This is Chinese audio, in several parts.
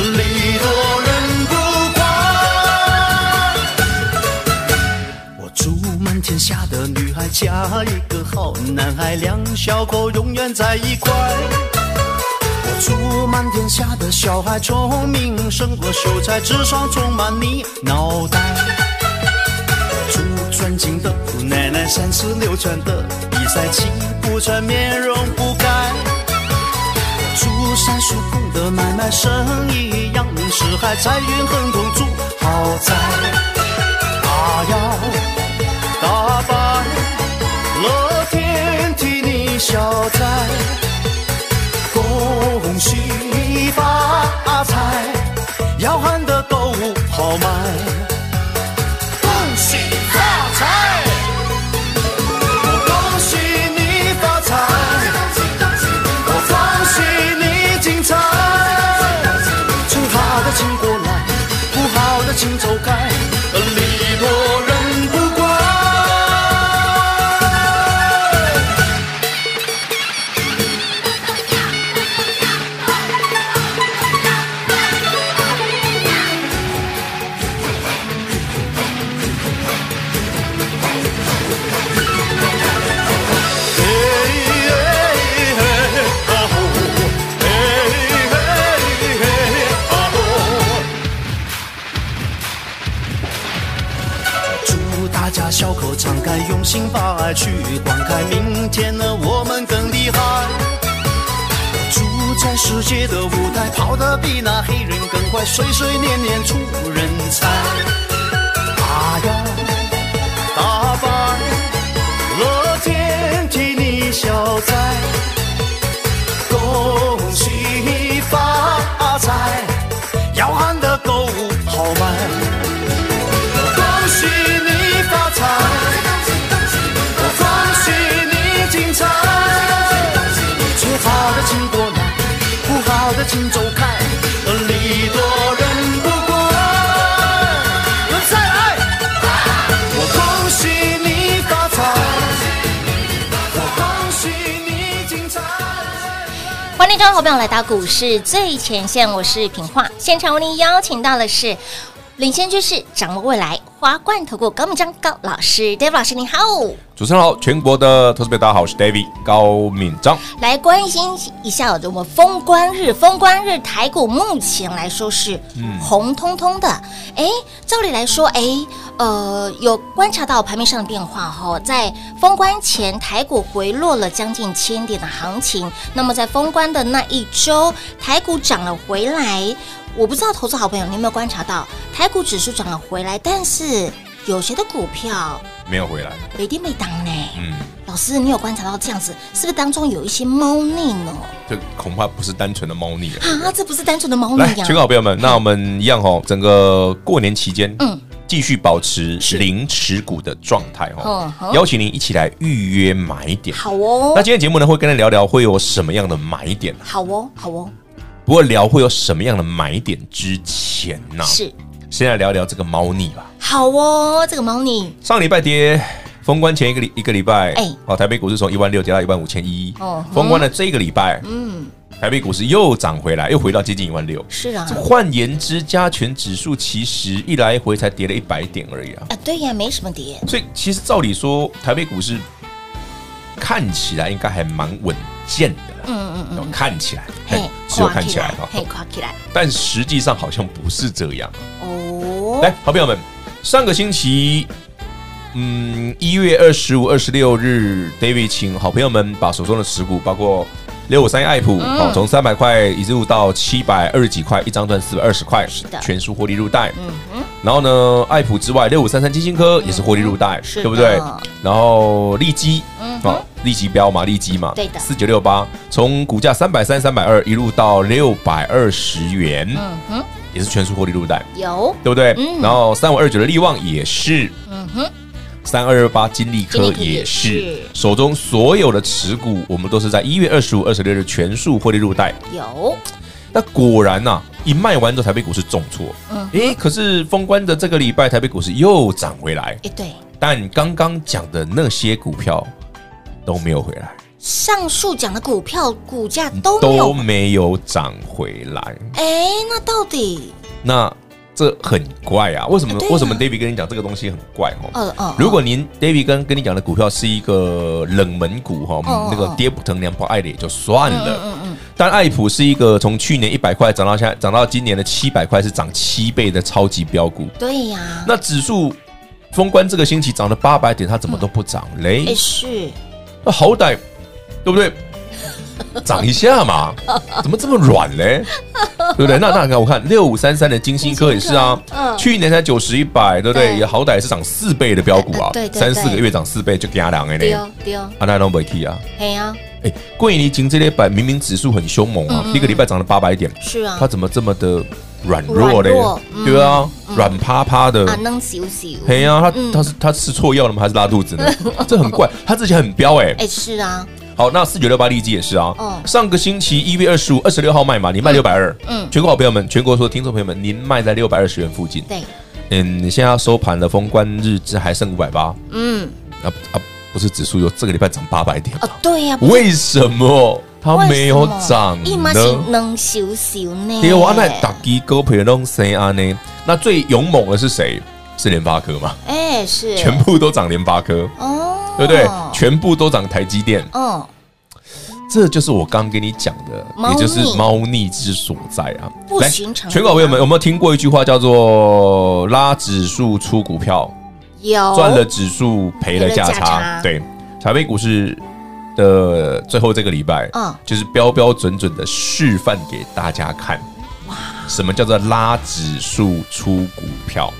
利多人不怪。我祝满天下的女孩嫁一个好男孩，两小口永远在一块。我祝满天下的小孩聪明胜过秀才，智商充满你脑袋。我祝尊敬的姑奶奶三十六转的比赛气不喘，面容不改。祝三叔公的买卖生意扬名四海，财运亨通住豪宅。他要大摆乐天替你。消灾，恭喜发财，要喊得购物好卖。恭喜发财，各位好朋友来到股市最前线，我是品化，现场为您邀请到的是领先趋势、掌握未来华冠投顾高敏章高老师，David 老师您好。主持人好，全国的投资者大家好，我是 David 高敏章。来关心一下我们封关日，封关日台股目前来说是红彤彤的。哎、嗯，照理来说，哎，呃，有观察到盘面上的变化哈，在封关前台股回落了将近千点的行情，那么在封关的那一周，台股涨了回来。我不知道投资好朋友你有没有观察到台股指数涨了回来，但是。有些的股票没有回来，没跌没当呢。嗯，老师，你有观察到这样子，是不是当中有一些猫腻呢？这恐怕不是单纯的猫腻啊！这不是单纯的猫腻。来，全国好朋友们，那我们一样哈，整个过年期间，嗯，继续保持零持股的状态哈。邀请您一起来预约买点。好哦。那今天节目呢，会跟您聊聊会有什么样的买点？好哦，好哦。不过聊会有什么样的买点之前呢？是。先来聊聊这个猫腻吧。好哦，这个猫腻。上礼拜跌，封关前一个礼一个礼拜，哎，哦，台北股市从一万六跌到一万五千一。哦，封关的这个礼拜，嗯，台北股市又涨回来，又回到接近一万六。是啊。换言之，加权指数其实一来一回才跌了一百点而已啊。啊，对呀，没什么跌。所以其实照理说，台北股市看起来应该还蛮稳健的。嗯嗯嗯，看起来，嘿，只有看起来哈，嘿，看起来，但实际上好像不是这样。哦。来，好朋友们，上个星期嗯，一月二十五、二十六日，David 请好朋友们把手中的持股，包括六五三爱普，好，从三百块一路到七百二十几块，一张赚四百二十块，是的，全数获利入袋。嗯哼。然后呢，爱普之外，六五三三晶心科也是获利入袋，对不对？然后利基，好，利基标嘛，利基嘛，对的，四九六八，从股价三百三、三百二一路到六百二十元，嗯哼，也是全数获利入袋，有，对不对？然后三五二九的利旺也是，嗯哼。三二二八金利科也是，手中所有的持股，我们都是在一月二十五、二十六日全数获利入袋。有，那果然呐，一卖完之后，台北股市重挫。嗯，诶，可是封关的这个礼拜，台北股市又涨回来。诶，对。但刚刚讲的那些股票都没有回来。上述讲的股票股价都都没有涨回来。诶，那到底那？这很怪啊！为什么？为什么 David 跟你讲这个东西很怪哦？如果您 David 跟跟你讲的股票是一个冷门股哈，那个跌不疼娘不爱的也就算了。嗯嗯。但爱普是一个从去年一百块涨到现在涨到今年的七百块，是涨七倍的超级飙股。对呀。那指数封关这个星期涨了八百点，它怎么都不涨嘞？是。那好歹对不对？涨一下嘛，怎么这么软嘞？对不对？那那你看，我看六五三三的金星科也是啊，去年才九十一百，对不对？也好歹是涨四倍的标股啊，三四个月涨四倍就给他两个呢。丢丢，啊那都没提啊。嘿啊，哎，贵你晶这礼拜明明指数很凶猛啊，一个礼拜涨了八百点，是啊，它怎么这么的软弱嘞？对啊，软趴趴的。啊，能修修。嘿啊，他他是他吃错药了吗？还是拉肚子呢？这很怪，他之前很彪哎。哎，是啊。好，那四九六八利基也是啊。哦。上个星期一月二十五、二十六号卖嘛，你卖六百二。嗯。全国好朋友们，全国所有听众朋友们，您卖在六百二十元附近。对。嗯，你现在要收盘了，封关日志还剩五百八。嗯。啊啊，不是指数有这个礼拜涨八百点啊，对呀。为什么它没有涨呢？能修修呢？对，我那打机狗皮弄谁啊呢？那最勇猛的是谁？是联发科嘛？哎，是。全部都涨联发科。哦。对不对？全部都涨台积电。嗯，这就是我刚跟你讲的，也就是猫腻之所在啊。不寻常。全国朋友们有没有听过一句话，叫做“拉指数出股票”，有赚了指数赔了价差。对，台北股市的最后这个礼拜，嗯，就是标标准准的示范给大家看。哇，什么叫做拉指数出股票？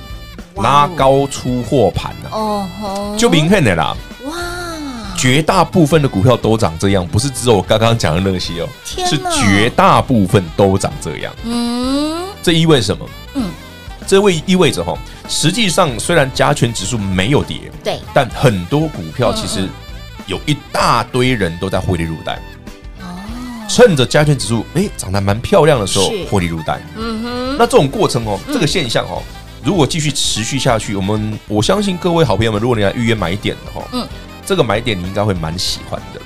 拉高出货盘呢？哦，就明显的啦。哇！绝大部分的股票都长这样，不是只有我刚刚讲的那些哦，是绝大部分都长这样。嗯，这意味着什么？嗯，这位意味着哈，实际上虽然加权指数没有跌，对，但很多股票其实有一大堆人都在获利入袋。哦，趁着加权指数哎涨得蛮漂亮的时候获利入袋。嗯哼，那这种过程哦，这个现象哦。如果继续持续下去，我们我相信各位好朋友们，如果你来预约买点的话，嗯，这个买点你应该会蛮喜欢的。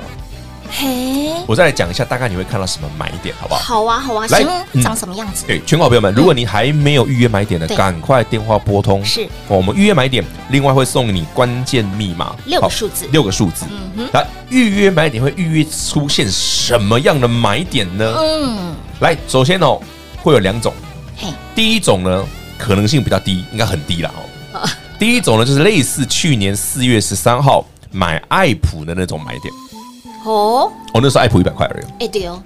嘿，我再来讲一下，大概你会看到什么买点，好不好？好啊，好啊，来，长什么样子？对，全国好朋友们，如果你还没有预约买点的，赶快电话拨通。是，我们预约买点，另外会送你关键密码，六个数字，六个数字。嗯哼，来预约买点会预约出现什么样的买点呢？嗯，来，首先哦，会有两种。嘿，第一种呢。可能性比较低，应该很低了哦。第一种呢，就是类似去年四月十三号买爱普的那种买点。哦，哦，那时候爱普一百块而已。哎，对哦。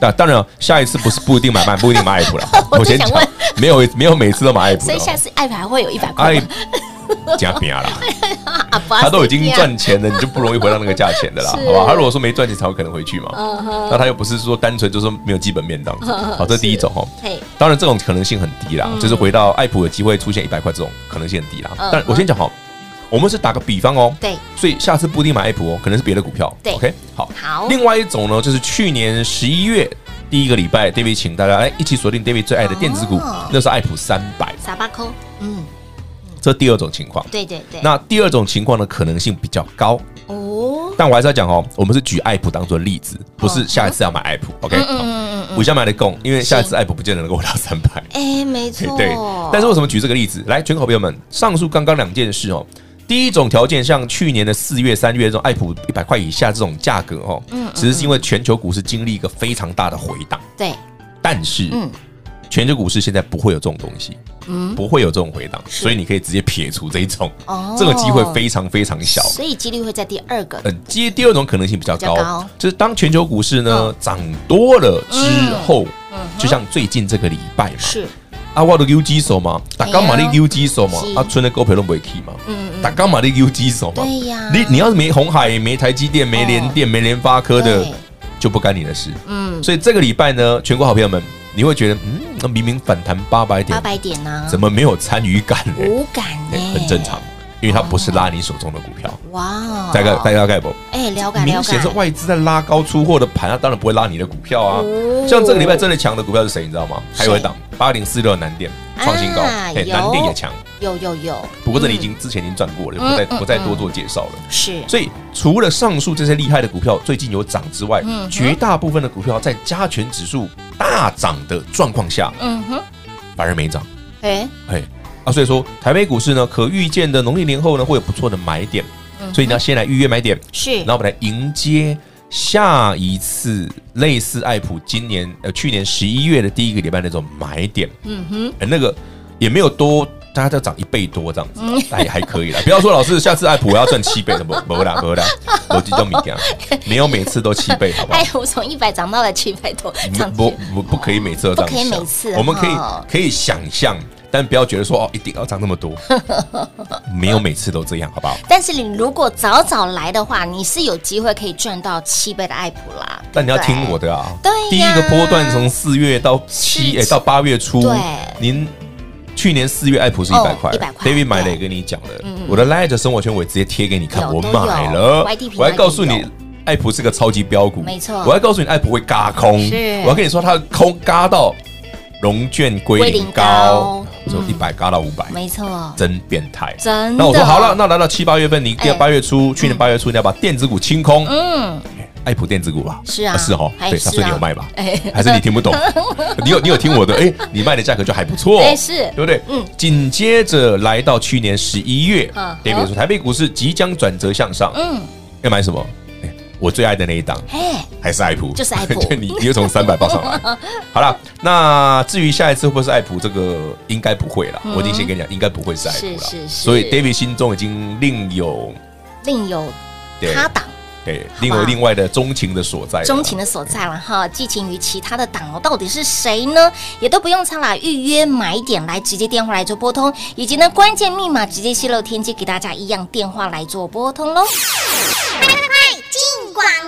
那当然，下一次不是不一定买卖，不一定买爱普了。我先讲，没有没有每次都买爱普，所以下次爱普还会有一百块。加边了，他都已经赚钱了，你就不容易回到那个价钱的啦，好吧？他如果说没赚钱，才有可能回去嘛。那他又不是说单纯就是没有基本面这样子。好，这是第一种哈。当然这种可能性很低啦，就是回到爱普的机会出现一百块这种可能性很低啦。但我先讲好，我们是打个比方哦。对。所以下次不一定买爱普哦，可能是别的股票。对。OK，好。好。另外一种呢，就是去年十一月第一个礼拜，David 请大家来一起锁定 David 最爱的电子股，那是爱普三百。傻巴扣。嗯。这第二种情况，对对对，那第二种情况的可能性比较高哦。但我还是要讲哦，我们是举爱普当做例子，不是下一次要买爱普。OK，嗯嗯嗯，我先买的供，因为下一次爱普不见得能够回到三百。哎，没错。对，但是为什么举这个例子？来，全口朋友们，上述刚刚两件事哦，第一种条件，像去年的四月、三月这种爱普一百块以下这种价格哦，嗯，只是因为全球股市经历一个非常大的回档。对，但是，嗯，全球股市现在不会有这种东西。不会有这种回档，所以你可以直接撇除这一种，这个机会非常非常小，所以几率会在第二个。呃，接第二种可能性比较高，就是当全球股市呢涨多了之后，就像最近这个礼拜嘛，是。啊，我的 U G 手嘛，打刚马的 U G 手嘛，啊，存的股票都不会起嘛，嗯嗯，打刚马的 U G 手嘛，对呀，你你要是没红海、没台积电、没联电、没联发科的。就不干你的事，嗯，所以这个礼拜呢，全国好朋友们，你会觉得，嗯，那明明反弹八百点，八百点呢，怎么没有参与感呢？无感呢，很正常，因为它不是拉你手中的股票。哇，大概大家概不？哎，了解了解。明显是外资在拉高出货的盘，它当然不会拉你的股票啊。像这个礼拜真的强的股票是谁？你知道吗？还有一档八零四六南电创新高，哎，南电也强。有有有，不过这里已经之前已经赚过了，不再不再多做介绍了。是，所以除了上述这些厉害的股票最近有涨之外，嗯绝大部分的股票在加权指数大涨的状况下，嗯哼，反而没涨。哎哎啊，所以说台北股市呢，可预见的农历年后呢会有不错的买点，所以你要先来预约买点，是，然后我们来迎接下一次类似爱普今年呃去年十一月的第一个礼拜那种买点。嗯哼，那个也没有多。大家都涨一倍多这样子，那也还可以啦。不要说老师，下次爱普我要赚七倍的，不 不啦不啦，逻辑都没讲，没有每次都七倍，好不好？爱普从一百涨到了七百多，不不不可以每次都这样，可以每次，我们可以可以想象，但不要觉得说哦，一定要涨那么多，没有每次都这样，好不好？但是你如果早早来的话，你是有机会可以赚到七倍的爱普啦。但你要听我的啊，对，第一个波段从四月到七，哎，到八月初，对，您。去年四月，爱普是一百块，David 买了也跟你讲了。我的 Light 生活圈我也直接贴给你看，我买了，我还告诉你，爱普是个超级标股，没错。我还告诉你，爱普会嘎空，我要跟你说，它空嘎到融券归零高，从一百嘎到五百，没错，真变态，真。那我说好了，那来到七八月份，你第八月初，去年八月初，你要把电子股清空，嗯。爱普电子股吧，是啊，是哦，对，他说你有卖吧？哎还是你听不懂？你有你有听我的？哎，你卖的价格就还不错，哎，是对不对？嗯。紧接着来到去年十一月，David 说台北股市即将转折向上，嗯，要买什么？哎，我最爱的那一档，哎，还是爱普，就是爱普，你你又从三百报上来。好了，那至于下一次会不会是爱普，这个应该不会了。我已经先跟你讲，应该不会是爱普了。所以 David 心中已经另有另有他档。对，另有另外的钟情的所在，钟情的所在了哈，寄情于其他的党哦，到底是谁呢？也都不用猜啦，预约买点来直接电话来做拨通，以及呢关键密码直接泄露天机给大家一样电话来做拨通喽。快快快，进广！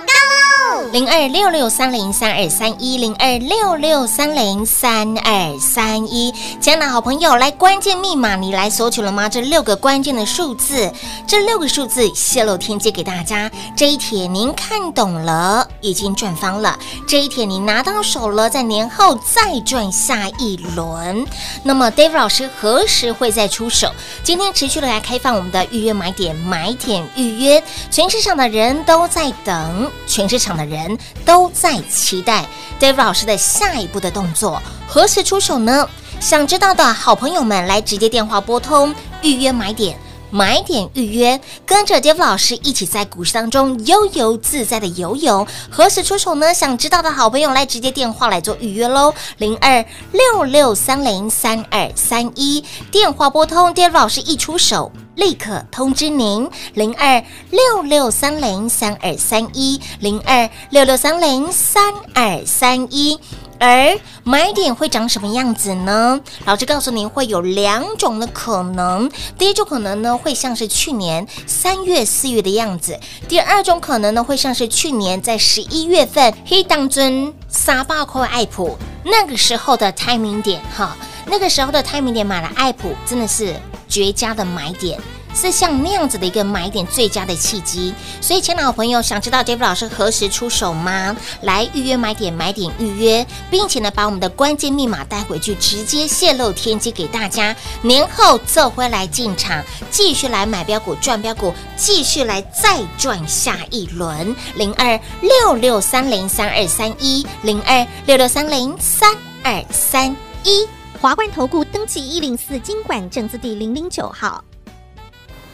零二六六三零三二三一零二六六三零三二三一，亲爱的好朋友，来关键密码你来索取了吗？这六个关键的数字，这六个数字泄露天机给大家，这一。帖您看懂了，已经赚翻了。这一帖您拿到手了，在年后再赚下一轮。那么，David 老师何时会再出手？今天持续的来开放我们的预约买点，买点预约，全市场的人都在等，全市场的人人都在期待 David 老师的下一步的动作，何时出手呢？想知道的好朋友们，来直接电话拨通预约买点。买点预约，跟着 David 老师一起在股市当中悠游自在的游泳。何时出手呢？想知道的好朋友来直接电话来做预约喽，零二六六三零三二三一，电话拨通，David 老师一出手，立刻通知您，零二六六三零三二三一，零二六六三零三二三一。而买点会长什么样子呢？老师告诉您会有两种的可能。第一种可能呢，会像是去年三月、四月的样子；第二种可能呢，会像是去年在十一月份黑当尊撒爆扣爱普那个时候的 timing 点哈，那个时候的 timing 点买了爱普真的是绝佳的买点。是像那样子的一个买点最佳的契机，所以，前老朋友，想知道 David 老师何时出手吗？来预约买点，买点预约，并且呢，把我们的关键密码带回去，直接泄露天机给大家。年后这回来进场，继续来买标股赚标股，继续来再赚下一轮。零二六六三零三二三一，零二六六三零三二三一，华冠投顾登记一零四金管证字第零零九号。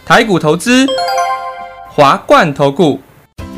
台股投资，华冠投顾。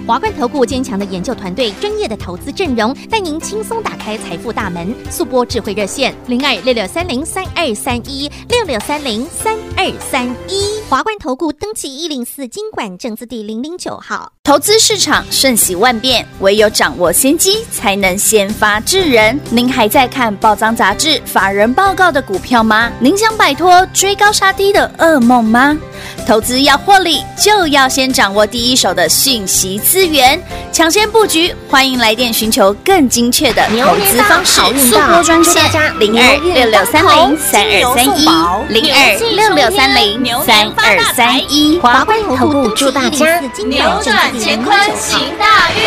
华冠投顾坚强的研究团队，专业的投资阵容，带您轻松打开财富大门。速拨智慧热线零二六六三零三二三一六六三零三二三一。华冠投顾登记一零四金管证字第零零九号。投资市场瞬息万变，唯有掌握先机，才能先发制人。您还在看报章杂志、法人报告的股票吗？您想摆脱追高杀低的噩梦吗？投资要获利，就要先掌握第一手的讯息资源，抢先布局。欢迎来电寻求更精确的投资方式。速拨专线零二六六三零三二三一零二六六三零三二三一。华冠投顾祝大家扭转乾坤行大运。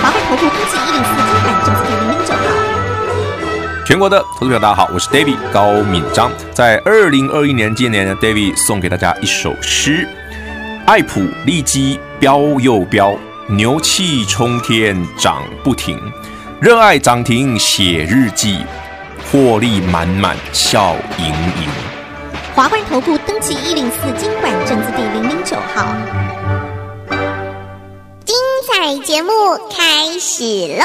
华冠投顾登记一零四金管证字第零零九号。全国的投资者大家好，我是 David 高敏章，在二零二一年今年呢，David 送给大家一首诗：爱普利基标又标，牛气冲天涨不停，热爱涨停写日记，获利满满笑盈盈。华冠投顾登记一零四金管证字第零零九号。精彩节目开始喽！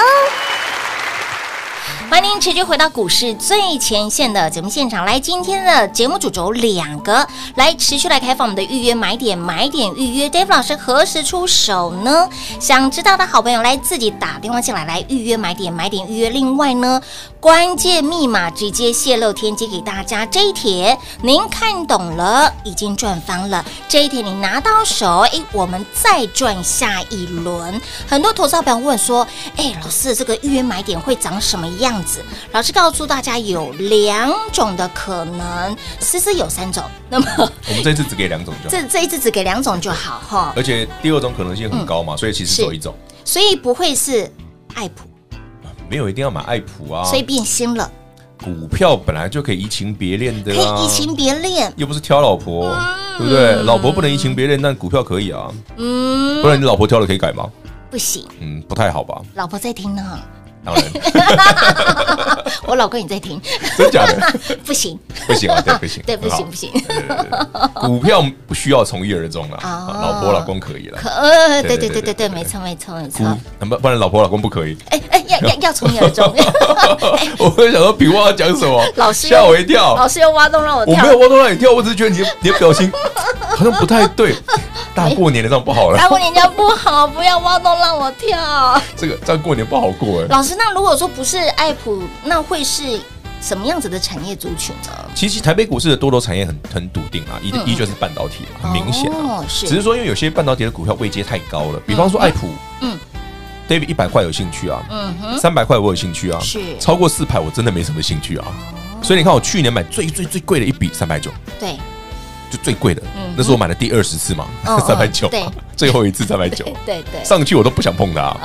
欢迎您持续回到股市最前线的节目现场。来，今天的节目主轴两个，来持续来开放我们的预约买点，买点预约。Dave 老师何时出手呢？想知道的好朋友来自己打电话进来，来预约买点，买点预约。另外呢，关键密码直接泄露天机给大家。这一帖您看懂了，已经赚翻了。这一帖你拿到手，哎，我们再赚下一轮。很多投资朋友问说，哎，老师，这个预约买点会长什么样？子，老师告诉大家有两种的可能，其实有三种。那么我们这一次只给两种就好，这这一次只给两种就好哈。而且第二种可能性很高嘛，嗯、所以其实只有一种，所以不会是爱普，没有一定要买爱普啊，所以变心了。股票本来就可以移情别恋的、啊，可以移情别恋，又不是挑老婆，嗯、对不对？老婆不能移情别恋，但股票可以啊。嗯，不然你老婆挑了可以改吗？不行，嗯，不太好吧？老婆在听呢。当然，我老公也在听，真假的？不行，不行啊，对，不行，对，不行，不行。股票不需要从一而终了，老婆老公可以了。可，对对对对对，没错没错没错。不不然老婆老公不可以。哎哎，要要要从一而终。我会想说，笔话要讲什么？老师吓我一跳，老师又挖洞让我跳。我没有挖洞让你跳，我只是觉得你的你的表情好像不太对。大过年的这样不好了，大过年这样不好，不要挖洞让我跳。这个这样过年不好过哎。老师，那如果说不是爱普，那会是什么样子的产业族群呢？其实台北股市的多头产业很很笃定啊，一依旧是半导体，很明显啊。只是说因为有些半导体的股票位阶太高了，比方说爱普，嗯，David 一百块有兴趣啊，嗯哼，三百块我有兴趣啊，是超过四百我真的没什么兴趣啊。所以你看我去年买最最最贵的一笔三百九，对。就最贵的，那是我买的第二十次嘛，三百九，最后一次三百九，对对，上去我都不想碰它，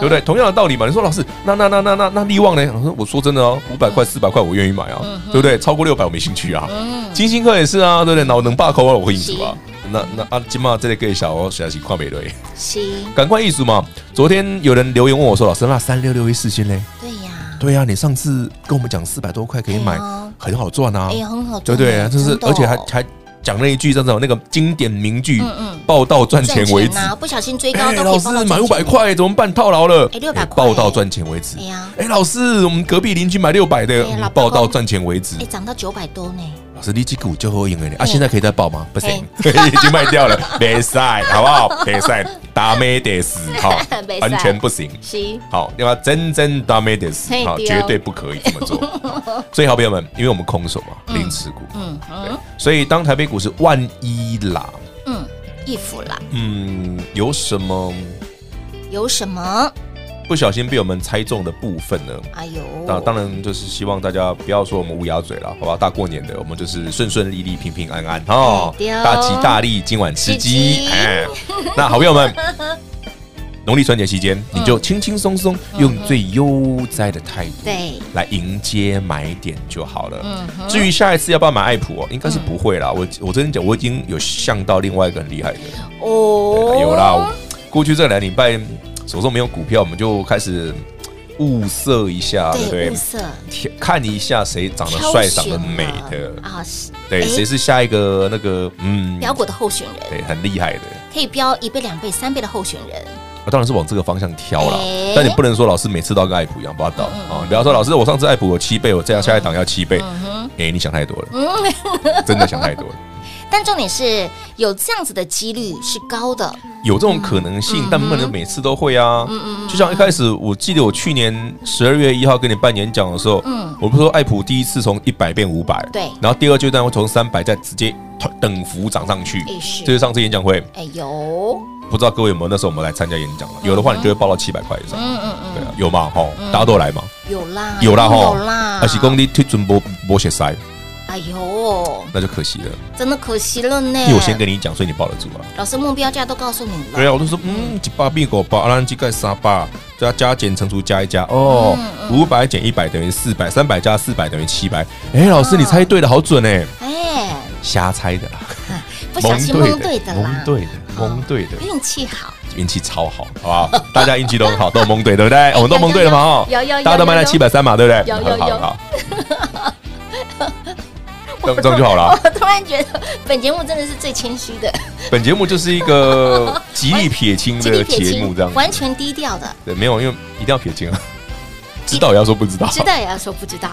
对不对？同样的道理嘛，你说老师，那那那那那那力旺呢？我说我说真的哦，五百块四百块我愿意买啊，对不对？超过六百我没兴趣啊。金星科也是啊，对不对？脑能罢口啊，我会赢啊。那那啊，今嘛这里给小我学习跨美队，行，赶快艺术嘛。昨天有人留言问我说，老师那三六六一四星嘞？对呀，对呀，你上次跟我们讲四百多块可以买，很好赚啊，也很好赚，对对，就是而且还还。讲那一句叫做那个经典名句，嗯嗯，报到赚钱为止。不小心追高都可以报到赚钱。老师买五百块怎么办？套牢了。哎，六百块。报到赚钱为止。哎呀，哎，老师，我们隔壁邻居买六百的，报到赚钱为止。哎，涨到九百多呢。老师，立即股就会赢了你啊！现在可以再报吗？不行，已经卖掉了，别赛，好不好？别赛，达咩得死，好，完全不行。行，好，要真真达咩得死，好，绝对不可以这么做。所以，好朋友们，因为我们空手嘛，零持股，嗯，对，所以当台北股市万一啦，嗯，一伏啦，嗯，有什么？有什么？不小心被我们猜中的部分呢？哎呦，那当然就是希望大家不要说我们乌鸦嘴了，好吧？大过年的，我们就是顺顺利利、平平安安哦，大吉大利，今晚吃鸡。哎，那好朋友们，农历春节期间，你就轻轻松松，用最悠哉的态度，对，来迎接买点就好了。至于下一次要不要买爱普哦，应该是不会啦。我我真的讲，我已经有想到另外一个很厉害的哦，有啦。过去这两礼拜。手中没有股票，我们就开始物色一下，对不对？物色，看一下谁长得帅、长得美的啊？对，谁是下一个那个嗯，标股的候选人？对，很厉害的，可以标一倍、两倍、三倍的候选人。我当然是往这个方向挑了。但你不能说老师每次都跟爱普一样，不要倒啊！比方说老师，我上次爱普有七倍，我这样下一档要七倍，哎，你想太多了，嗯真的想太多了。但重点是有这样子的几率是高的，有这种可能性，但不能每次都会啊。嗯嗯，就像一开始，我记得我去年十二月一号跟你办演讲的时候，嗯，我不是说爱普第一次从一百变五百，对，然后第二阶段会从三百再直接等幅涨上去，是，这是上次演讲会，哎有，不知道各位有没有那时候我们来参加演讲了？有的话，你就会报到七百块以上，嗯嗯嗯，对啊，有吗？哈，大家都来吗？有啦，有啦，哈，有啦，还是讲你推准波波鞋塞。哎呦，那就可惜了，真的可惜了呢。因为我先跟你讲，所以你抱得住啊。老师目标价都告诉你了。对啊，我都说嗯，几八变狗八，阿兰几盖三百，加加减乘除加一加，哦，五百减一百等于四百，三百加四百等于七百。哎，老师你猜对的好准哎。哎，瞎猜的啦，不小心蒙对的啦，蒙对的，蒙对的，运气好，运气超好，好不好？大家运气都很好，都蒙对，对不对？我们都蒙对了嘛？哦，大家都卖在七百三嘛，对不对？有有有。这样就好了。我突然觉得本节目真的是最谦虚的。本节目就是一个 极力撇清的节目，这样完全低调的。对，没有，因为一定要撇清啊。知道也要说不知道，知道也要说不知道。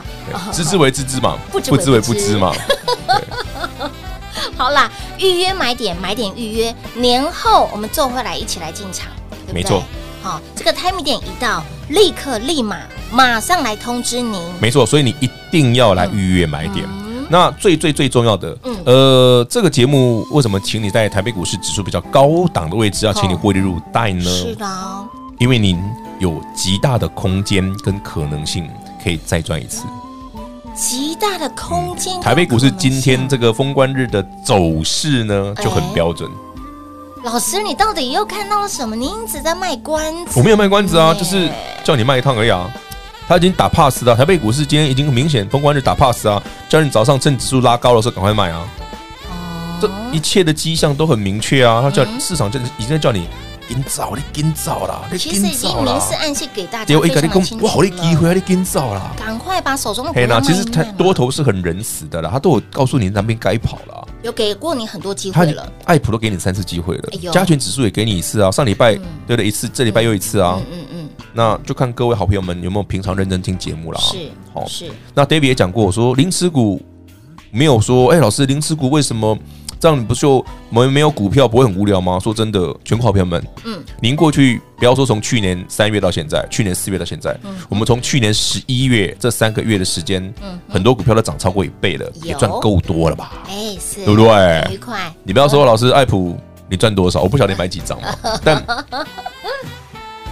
知之为知之嘛，不知为不知嘛。好啦，预约买点，买点预约，年后我们做回来一起来进场，没错。好，这个 time 点一到，立刻立马马上来通知您。没错，所以你一定要来预约买点。那最最最重要的，嗯、呃，这个节目为什么请你在台北股市指数比较高档的位置，要请你获利入袋呢？是的，因为您有极大的空间跟可能性可以再赚一次。极大的空间、嗯。台北股市今天这个封关日的走势呢，就很标准。老师，你到底又看到了什么？你一直在卖关子。我没有卖关子啊，就是叫你卖一趟而已啊。他已经打 pass 了，台北股市今天已经明显封关就打 pass 啊，叫你早上趁指数拉高的时候赶快买啊，这一切的迹象都很明确啊，他叫市场就已经在叫你紧早，你紧早啦，其实已经明示暗示给大家非常的清楚了。哇，好的机会，你跟早啦，赶快把手中的股票。其实他多头是很仁慈的啦，他都有告诉你哪边该跑了，有给过你很多机会了，爱普都给你三次机会了，加权指数也给你一次啊，上礼拜对了一次，这礼拜又一次啊。那就看各位好朋友们有没有平常认真听节目了啊？是，好是。那 David 也讲过，我说零持股没有说，哎，老师零持股为什么这样？你不就没没有股票不会很无聊吗？说真的，全国好朋友们，嗯，您过去不要说从去年三月到现在，去年四月到现在，嗯，我们从去年十一月这三个月的时间，嗯，很多股票都涨超过一倍了，也赚够多了吧？哎，是，对不对？愉快。你不要说老师爱普你赚多少，我不晓得你买几张嘛，但。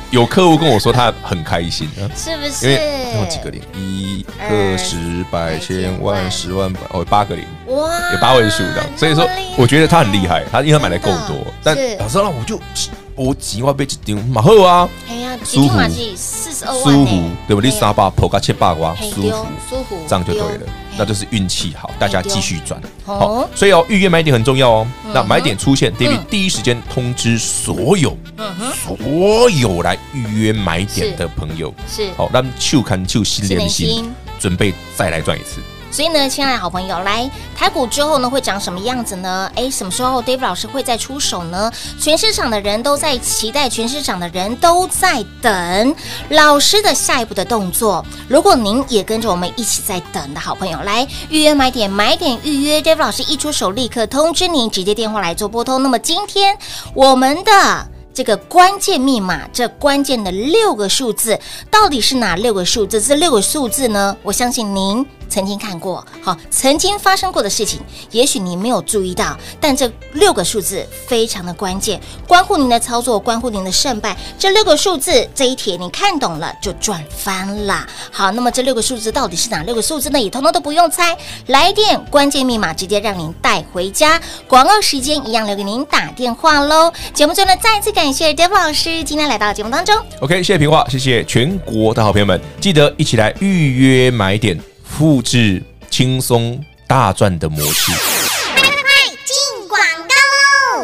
有客户跟我说他很开心，是不是？因为有几个零，一个十百千万十万百哦，八个零，哇，有八位数的，所以说我觉得他很厉害，他因为他买的够多，但老师让我就我几万倍一张嘛好啊，舒服，四十二万，舒服，对不？你三百破个七八哇，舒服，舒服，这样就对了。那就是运气好，大家继续赚。好，所以哦，预约买点很重要哦。那买点出现，David 第一时间通知所有所有来预约买点的朋友，是。好，让就看就心连心，准备再来赚一次。所以呢，亲爱的好朋友，来台股之后呢，会长什么样子呢？诶，什么时候 David 老师会再出手呢？全市场的人都在期待，全市场的人都在等老师的下一步的动作。如果您也跟着我们一起在等的好朋友，来预约买点，买点预约，David 老师一出手立刻通知您，直接电话来做拨通。那么今天我们的这个关键密码，这关键的六个数字到底是哪六个数字？这六个数字呢？我相信您。曾经看过，好，曾经发生过的事情，也许你没有注意到，但这六个数字非常的关键，关乎您的操作，关乎您的胜败。这六个数字这一帖你看懂了就赚翻了。好，那么这六个数字到底是哪六个数字呢？也通通都不用猜，来电关键密码直接让您带回家。广告时间一样留给您打电话喽。节目最后呢，再次感谢 David 老师今天来到节目当中。OK，谢谢平话，谢谢全国的好朋友们，记得一起来预约买点。复制轻松大赚的模式。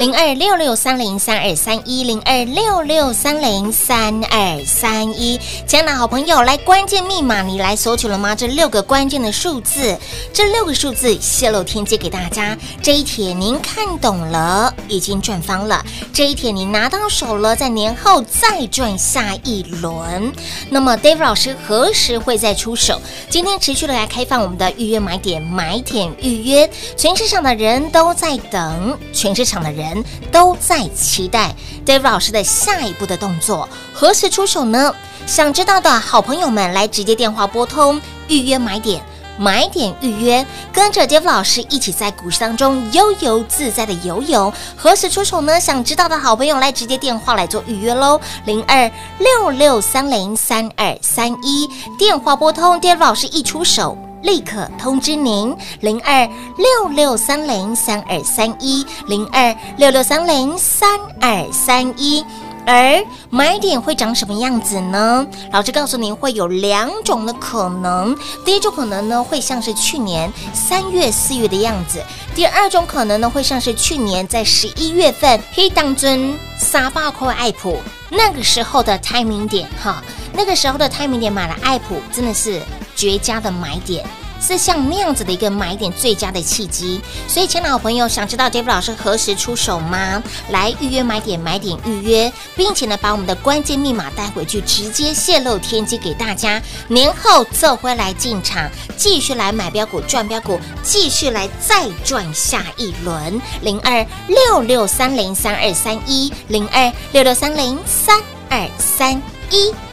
零二六六三零三二三一零二六六三零三二三一。亲爱的好朋友，来关键密码，你来索取了吗？这六个关键的数字，这六个数字泄露天机给大家。这一帖您看懂了，已经赚翻了。这一帖你拿到手了，在年后再赚下一轮。那么，David 老师何时会再出手？今天持续的来开放我们的预约买点，买点预约，全市场的人都在等，全市场的人都在期待 David 老师的下一步的动作，何时出手呢？想知道的好朋友们，来直接电话拨通预约买点。买点预约，跟着 David 老师一起在股市当中悠游自在的游泳。何时出手呢？想知道的好朋友来直接电话来做预约喽，零二六六三零三二三一，电话拨通，David 老师一出手立刻通知您，零二六六三零三二三一，零二六六三零三二三一。而买点会长什么样子呢？老师告诉您，会有两种的可能。第一种可能呢，会像是去年三月、四月的样子；第二种可能呢，会像是去年在十一月份黑当尊撒巴扣爱普那个时候的 timing 点哈，那个时候的 timing 点买了爱普，真的是绝佳的买点。是像那样子的一个买点最佳的契机，所以，亲爱的朋友，想知道 Dave 老师何时出手吗？来预约买点，买点预约，并且呢，把我们的关键密码带回去，直接泄露天机给大家。年后这回来进场，继续来买标股赚标股，继续来再赚下一轮。零二六六三零三二三一，零二六六三零三二三一，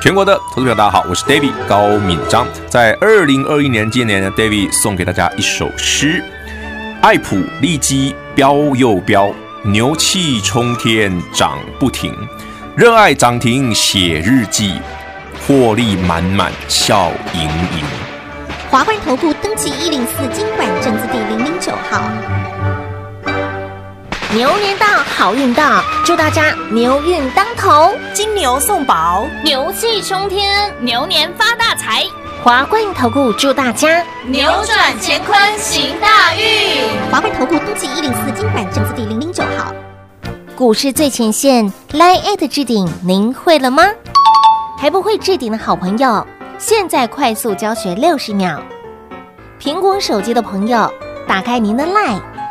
全国的投资者大家好，我是 David 高敏章。在二零二一年今年呢，David 送给大家一首诗：爱普利基飙又飙，牛气冲天涨不停，热爱涨停写日记，获利满满笑盈盈。华冠投顾登记一零四金管证字第零零九号。牛年到，好运到，祝大家牛运当头，金牛送宝，牛气冲天，牛年发大财。华冠投顾祝大家扭转乾坤行大运。华冠投顾登记一零四金管证字第零零九号。股市最前线，Line@ at 置顶，您会了吗？还不会置顶的好朋友，现在快速教学六十秒。苹果手机的朋友，打开您的 Line。